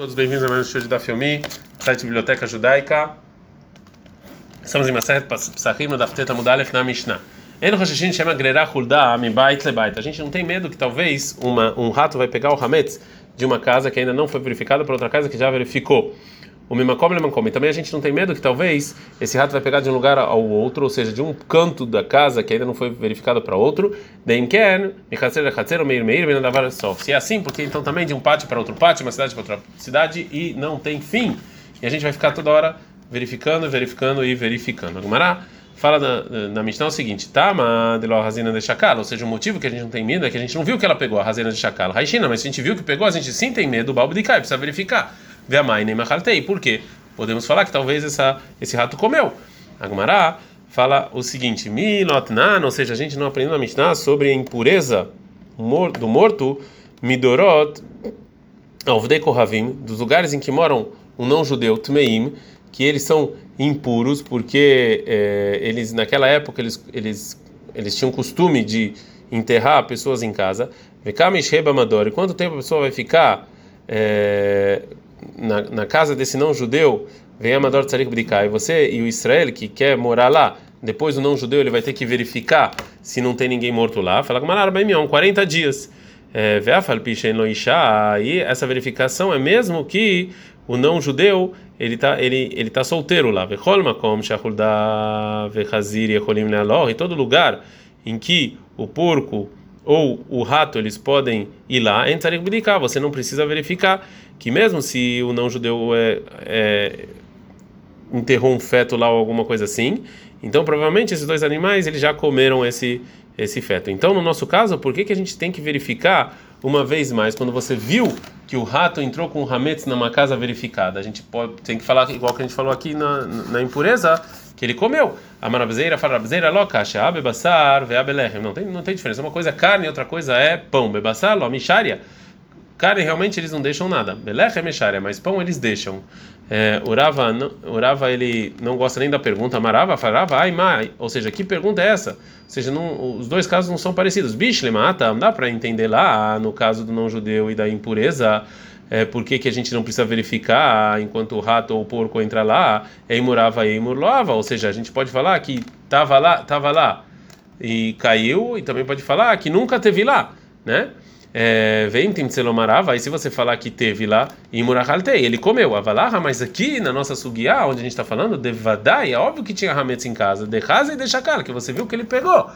Todos bem-vindos a mais um show de da Filmi, site Biblioteca Judaica. Estamos em Maseret Psachim, da Fteta Mudalef na Mishnah. En Roshashin chama Grera Hulda Mibait Lebait. A gente não tem medo que talvez uma, um rato vai pegar o Hametz de uma casa que ainda não foi verificada para outra casa que já verificou. O Mimakom Lemankom. E também a gente não tem medo que talvez esse rato vai pegar de um lugar ao outro, ou seja, de um canto da casa que ainda não foi verificado para outro. Deimken. Se é assim, porque então também de um pátio para outro pátio, uma cidade para outra cidade e não tem fim. E a gente vai ficar toda hora verificando, verificando e verificando. Agumará fala na, na Mishnah o seguinte: Tama de lo razina de chacal, ou seja, o motivo que a gente não tem medo é que a gente não viu que ela pegou a razina de chacal. Raishina, mas se a gente viu que pegou, a gente sim tem medo, balbo de cai, precisa verificar. Veamai nem machartei. Por quê? Podemos falar que talvez essa, esse rato comeu. Agumará fala o seguinte: Milotnan, ou seja, a gente não aprendeu na Mishnah sobre a impureza do morto, Midorot, Alvdei Kohavim, dos lugares em que moram um não-judeu, Tmeim, que eles são impuros, porque é, eles naquela época eles, eles, eles tinham costume de enterrar pessoas em casa. Vekamish Reba Mador, e quanto tempo a pessoa vai ficar é, na, na, casa desse não-judeu? Vem Amador Tzarik Bdikai, você e o Israel que quer morar lá, depois o não-judeu ele vai ter que verificar se não tem ninguém morto lá. Fala com Malar 40 dias. É, e essa verificação é mesmo que o não judeu ele tá ele ele tá solteiro lá e todo lugar em que o porco ou o rato eles podem ir lá você não precisa verificar que mesmo se o não judeu é, é, enterrou um feto lá ou alguma coisa assim então provavelmente esses dois animais eles já comeram esse esse feto. Então no nosso caso por que que a gente tem que verificar uma vez mais, quando você viu que o rato entrou com o hametz numa casa verificada, a gente pode tem que falar igual que a gente falou aqui na, na impureza, que ele comeu. A marabzeira fala rabzeira lokacha, bebassar, veabelechem. Não tem não tem diferença. Uma coisa é carne, outra coisa é pão. Bebassar, lo misharia. Carne realmente eles não deixam nada. Belechem misharia, mas pão eles deixam. É, Urava, não, Urava ele não gosta nem da pergunta, Marava falava, ai mai, ou seja, que pergunta é essa? Ou seja, não, os dois casos não são parecidos. Bishle mata, dá para entender lá no caso do não judeu e da impureza, é, por que, que a gente não precisa verificar enquanto o rato ou o porco entra lá, é imurava e imurlava, ou seja, a gente pode falar que tava lá, tava lá e caiu, e também pode falar que nunca teve lá, né? É, vem Timtselomarava, aí se você falar que teve lá, e Murahaltei, ele comeu, Avalaha, mas aqui na nossa Sugiá, onde a gente está falando, de Vadai, é óbvio que tinha Hametz em casa, de Haza e de Shakal, que você viu que ele pegou.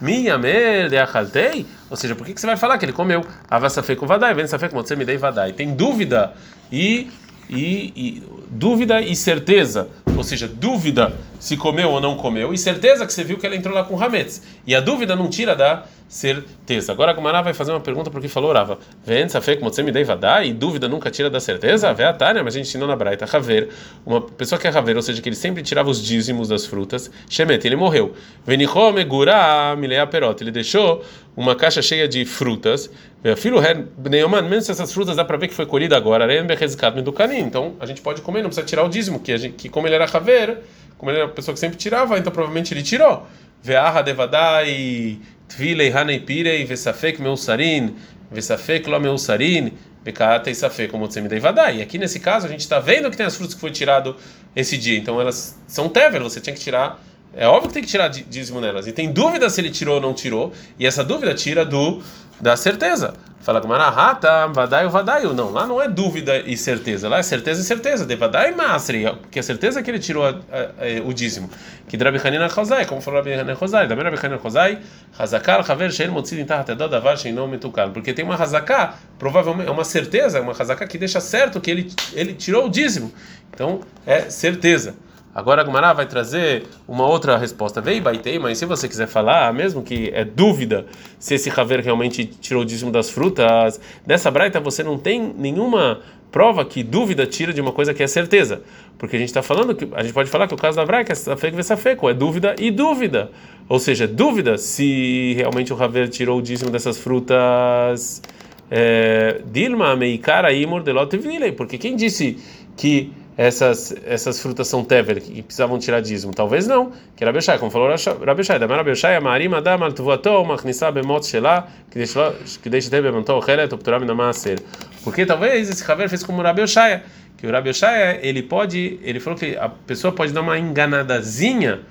Miyamer de Achaltei, ou seja, por que, que você vai falar que ele comeu? Avasafei com Vadai, vem Safei com você me dei Vadai. Tem dúvida e, e, e dúvida e certeza, ou seja, dúvida se comeu ou não comeu, e certeza que você viu que ela entrou lá com Hametz. E a dúvida não tira da certeza. Agora a Gumará vai fazer uma pergunta porque falou Rava. Vem, você me dei vadá e dúvida nunca tira da certeza? Vê a Tânia, mas a gente ensinou na Braita, Haver, uma pessoa que é Haver, ou seja, que ele sempre tirava os dízimos das frutas, Shemet, ele morreu. Venichom megura milea perot, ele deixou uma caixa cheia de frutas. Filho Neumann, mesmo se essas frutas dá para ver que foi colhida agora, então a gente pode comer, não precisa tirar o dízimo, que, a gente, que como ele era Haver, como ele era uma pessoa que sempre tirava, então provavelmente ele tirou. Ve'aha devadai Tvilei Hanei Pirei Vesafek Meusarin Vesafek Lo Meusarin Bekata e Safek como você me dei vadai. E aqui nesse caso a gente está vendo que tem as frutas que foi tirado esse dia, então elas são tever, você tinha que tirar. É óbvio que tem que tirar dízimo nelas. E tem dúvida se ele tirou ou não tirou, e essa dúvida tira do da certeza. Fala com Marahata, Vadai Vadai. Não, lá não é dúvida e certeza, lá é certeza e certeza. De Vadai Masri, porque a certeza é que ele tirou a, a, a, o dízimo. Que Drabi Hanina Chazai, como falou Rabi Hanina Chazai, da Rabi Hanina Chazai, Hazakar, Haver, Shein, Motzid, Intahat, Edod, Avar, Sheinom, Metukan. Porque tem uma Hazaká, provavelmente, é uma certeza, uma Hazaká que deixa certo que ele, ele tirou o dízimo. Então, é certeza. Agora a Gumará vai trazer uma outra resposta. Vei baitei, mas se você quiser falar, mesmo que é dúvida se esse Haver realmente tirou o dízimo das frutas, dessa braita você não tem nenhuma prova que dúvida tira de uma coisa que é certeza. Porque a gente está falando que a gente pode falar que o caso da braita é safeco, é dúvida e dúvida. Ou seja, dúvida se realmente o Haver tirou o dízimo dessas frutas. É, Dilma meikara imor delot porque quem disse que essas essas frutas são tevel que precisavam tirar dízimo? Talvez não. Que Rabi Shai, como falou Rabi Shai, da Rabi Shai, Marim Adam al tuvato, machnisa bemot shela, que deixa ter bemanto chelet opturam na maaser. Porque talvez esse Haver fez como Rabi Shai, que o Rabi Shai, ele pode, ele falou que a pessoa pode dar uma enganadazinha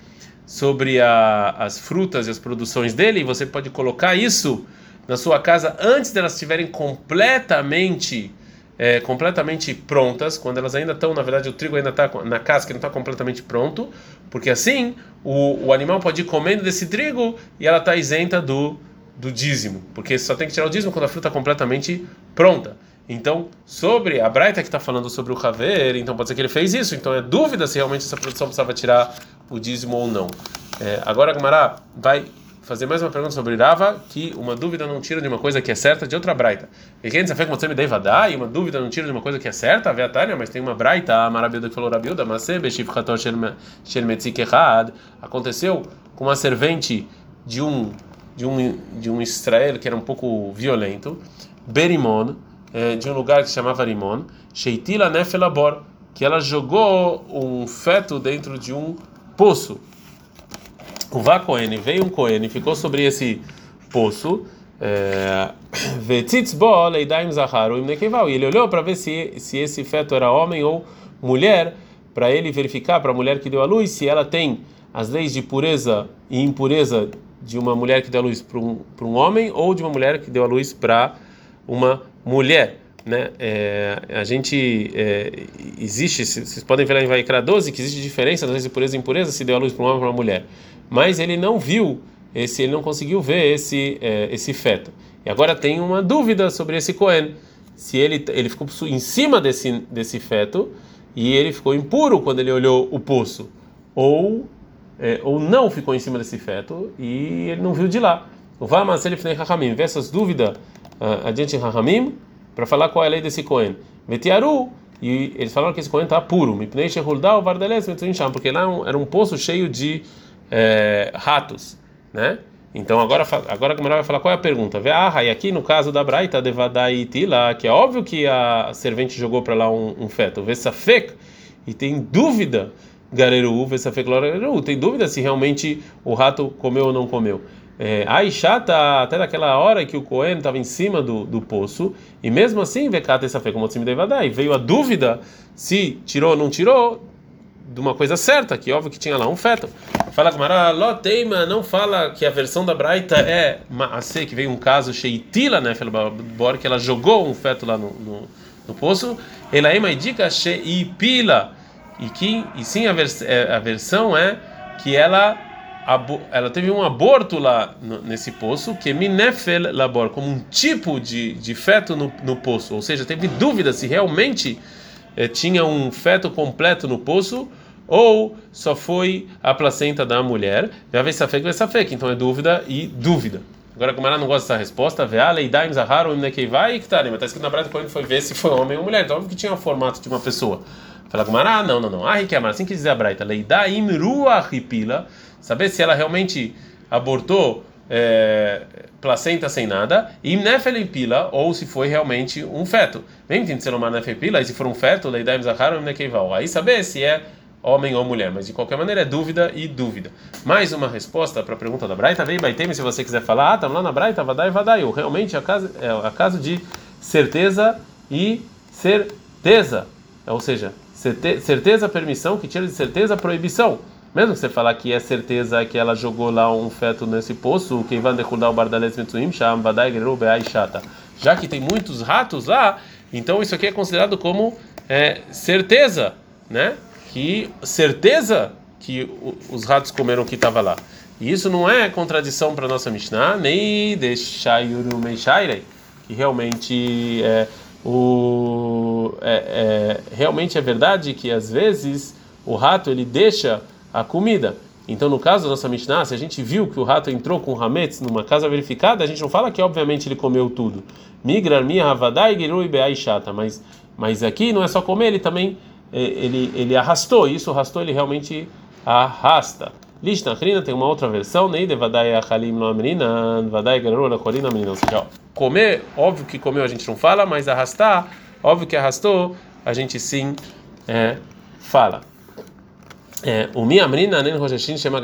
sobre a, as frutas e as produções dele, e você pode colocar isso na sua casa antes delas estiverem completamente é, completamente prontas, quando elas ainda estão, na verdade, o trigo ainda está na casca, não está completamente pronto, porque assim o, o animal pode ir comendo desse trigo e ela está isenta do, do dízimo, porque só tem que tirar o dízimo quando a fruta está completamente pronta. Então, sobre a Braita que está falando sobre o Haver, então pode ser que ele fez isso, então é dúvida se realmente essa produção precisava tirar o dízimo ou não. É, agora a Gamara vai fazer mais uma pergunta sobre Rava, que uma dúvida não tira de uma coisa que é certa de outra braita. E quem sabe que você me deve dar, e uma dúvida não tira de uma coisa que é certa, a Tânia, mas tem uma braita, a Marabilda que falou Rabilda, mas aconteceu com uma servente de um de um de um Israel que era um pouco violento, Berimon, é, de um lugar que se chamava Rimon, Sheitila Nefelabor, que ela jogou um feto dentro de um poço o Vá Cohen, veio um Cohen ficou sobre esse poço. É, e ele olhou para ver se, se esse feto era homem ou mulher, para ele verificar para a mulher que deu a luz se ela tem as leis de pureza e impureza de uma mulher que deu a luz para um, um homem ou de uma mulher que deu a luz para uma mulher. Né? É, a gente é, existe, vocês podem ver lá em Vaikra 12 que existe diferença das leis de pureza e impureza se deu a luz para um homem ou para uma mulher mas ele não viu esse, ele não conseguiu ver esse é, esse feto. E agora tem uma dúvida sobre esse Cohen, se ele ele ficou em cima desse desse feto e ele ficou impuro quando ele olhou o poço, ou é, ou não ficou em cima desse feto e ele não viu de lá. O Vamas ele fez Rahamim, vê essas dúvidas uh, adiante em Rahamim para falar qual é a lei desse Cohen. Vetiaru e eles falaram que esse Cohen está puro, porque lá era um poço cheio de é, ratos, né? Então agora agora a Gamara vai falar qual é a pergunta. Vê ah, e aqui no caso da Braita Devadaitila, que é óbvio que a servente jogou para lá um, um feto. Vê Safek e tem dúvida Gareru, vê Safek Gareru, tem dúvida se realmente o rato comeu ou não comeu. É, Aisha tá até daquela hora que o Cohen estava em cima do, do poço e mesmo assim Vekata e Safek como e veio a dúvida se tirou ou não tirou de uma coisa certa, que óbvio que tinha lá um feto. Fala Gamara, Loteima não fala que a versão da Braita é Maase, que veio um caso Sheitila, né, que ela jogou um feto lá no, no, no poço. Ela é indica Sheipila, e que e sim a, vers, é, a versão é que ela ela teve um aborto lá nesse poço, que é minefel labor, como um tipo de, de feto no, no poço, ou seja, teve dúvida se realmente eh, tinha um feto completo no poço ou só foi a placenta da mulher. Já vê safek, vê safek. Então é dúvida e dúvida. Agora, como ela não gosta dessa resposta, vê a leidaim zahar, o vai e tá, mas está escrito na prática quando foi ver se foi homem ou mulher. Então, óbvio que tinha o formato de uma pessoa. Fala com ah, não, não, não. Ah, Riquemar, assim que dizer a Braita, leidaim ruahipila, saber se ela realmente abortou é, placenta sem nada, e nefelipila, ou se foi realmente um feto. Vem tem selomar nefelipila, e se for um feto, leidaim zaharam nekeival. Aí saber se é homem ou mulher, mas de qualquer maneira é dúvida e dúvida. Mais uma resposta para a pergunta da Braita, vem Baitem, se você quiser falar, ah, estamos lá na Braita, vadai, vadai, realmente é caso, é a caso de certeza e certeza, ou seja, certeza, permissão, que tira de certeza, proibição. Mesmo que você falar que é certeza que ela jogou lá um feto nesse poço, que vai decudar o bardales mitzuim, sham, vadai, gerube, chata. Já que tem muitos ratos lá, então isso aqui é considerado como é, certeza, né? Que certeza que os ratos comeram o que estava lá. E isso não é contradição para nossa Mishnah, nem deixayuru meishairei, que realmente é, o, é, é, realmente é verdade que às vezes o rato ele deixa a comida. Então, no caso da nossa Mishnah, se a gente viu que o rato entrou com hametz numa casa verificada, a gente não fala que obviamente ele comeu tudo. Migrar havadai gerui beai chata, mas mas aqui não é só comer, ele também ele ele arrastou, isso arrastou, ele realmente arrasta. Lishnachrina tem uma outra versão. Ou seja, comer, óbvio que comeu a gente não fala, mas arrastar, óbvio que arrastou, a gente sim é, fala. É, o Miamrina Nen chama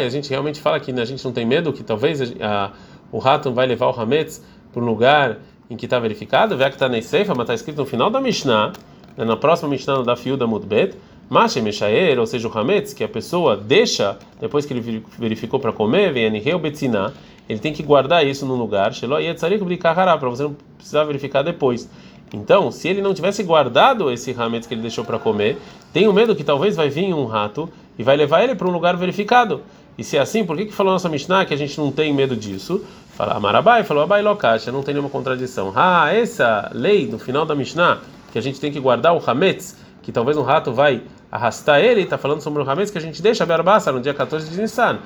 e a gente realmente fala que a gente não tem medo que talvez a, o rato vai levar o Hametz para um lugar em que está verificado, na Seifa, mas está escrito no final da Mishnah, né, na próxima Mishnah da Fiuda Mudbet, Mashe Meshaer, ou seja, o Hametz, que a pessoa deixa, depois que ele verificou para comer, vem Aniheu Betziná, ele tem que guardar isso num lugar, para você não precisar verificar depois. Então, se ele não tivesse guardado esse hametz que ele deixou para comer, tenho medo que talvez vai vir um rato e vai levar ele para um lugar verificado. E se é assim, por que, que falou nossa Mishnah que a gente não tem medo disso? Fala Amarabai, falou Abai Lokasha, não tem nenhuma contradição. Ah, essa lei do final da Mishnah, que a gente tem que guardar o hametz, que talvez um rato vai arrastar ele, está falando sobre o hametz que a gente deixa a no dia 14 de Nissan.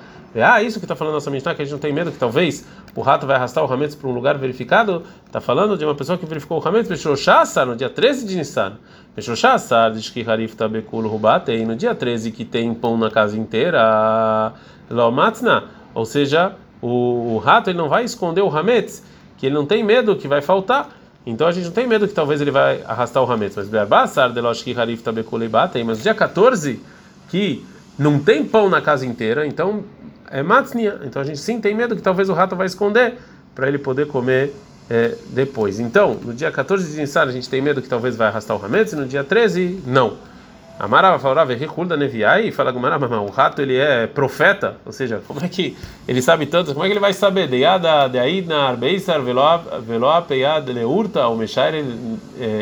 Ah, isso que está falando nossa Mishnah, que a gente não tem medo que talvez o rato vai arrastar o Hametz para um lugar verificado. Está falando de uma pessoa que verificou o Hametz Peshoshasa no dia 13 de Nissan. Peshoshasa, diz que Harif Tabekul Rubate, e no dia 13 que tem pão na casa inteira, Lomatzna, ou seja, o, o, rato ele não vai esconder o Hametz, que ele não tem medo que vai faltar. Então a gente não tem medo que talvez ele vai arrastar o Hametz. Mas Berbasar, Deloshki Harif Tabekul Rubate, mas dia 14 que não tem pão na casa inteira, então é matznia. Então a gente sim tem medo que talvez o rato vai esconder para ele poder comer é, depois. Então, no dia 14 de Nissan a gente tem medo que talvez vai arrastar o Hametz, e no dia 13, não. Amara falava, da Neviai, e fala Gumara, o rato ele é profeta, ou seja, como é que ele sabe tanto, como é que ele vai saber? Deada, deaidna, arbeisar, veloa, peiad, leurta, o meshair,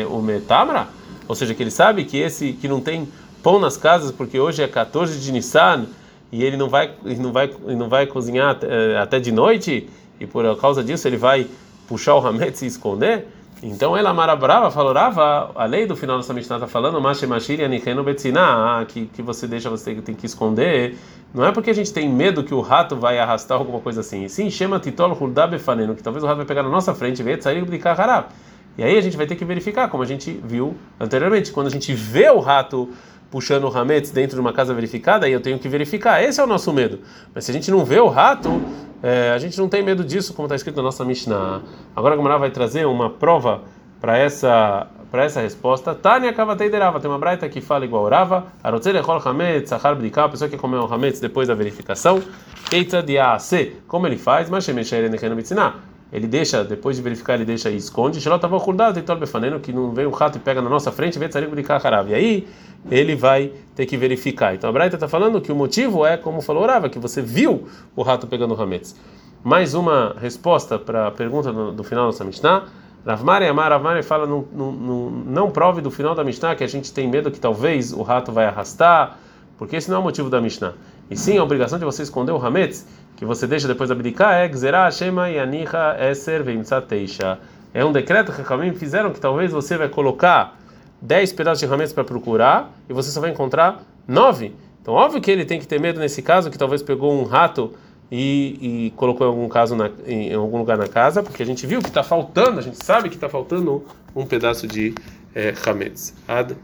o metamra? Ou seja, que ele sabe que esse que não tem pão nas casas, porque hoje é 14 de Nissan, e ele não vai, não vai, não vai cozinhar até, até de noite, e por causa disso ele vai puxar o hametz e esconder. Então ela Mara Brava falou, Rava, a lei do final dessa Mishnah está falando, que, que você deixa, você tem que esconder. Não é porque a gente tem medo que o rato vai arrastar alguma coisa assim. Sim, chama Titol que talvez o rato vai pegar na nossa frente e sair de Harab. E aí a gente vai ter que verificar, como a gente viu anteriormente. Quando a gente vê o rato puxando o Hametz dentro de uma casa verificada, aí eu tenho que verificar. Esse é o nosso medo. Mas se a gente não vê o rato, é, a gente não tem medo disso, como está escrito na nossa Mishnah. Agora a Gamara vai trazer uma prova para essa para essa resposta. Tânia Kavatei Derava, tem uma braita que fala igual Rava, Arotzer Echol Hametz, Sachar Bdika, a pessoa que comeu o Hametz depois da verificação, Keitza Diase, como ele faz, mas Shemesher Nechenu Mitzinah ele deixa, depois de verificar, ele deixa e esconde. Shelotavou acordado, tem befaneno, que não vem um rato e pega na nossa frente, vem de carcarava. E aí ele vai ter que verificar. Então a Braita está falando que o motivo é, como falou Rava, que você viu o rato pegando o Hametz. Mais uma resposta para a pergunta do, do, final da nossa Mishnah. Ravmari Amar, Ravmari fala, não, não, não, não prove do final da Mishnah que a gente tem medo que talvez o rato vai arrastar, porque esse não é o motivo da Mishnah. E sim a obrigação de você esconder o Hametz que você deixa depois da abdicar é Gzerah Eser. É um decreto que Kamim fizeram que talvez você vai colocar 10 pedaços de ferramentas para procurar e você só vai encontrar 9. Então, óbvio que ele tem que ter medo nesse caso, que talvez pegou um rato e, e colocou em algum caso na, em, algum lugar na casa, porque a gente viu que está faltando, a gente sabe que está faltando um pedaço de é, Hametz. Ad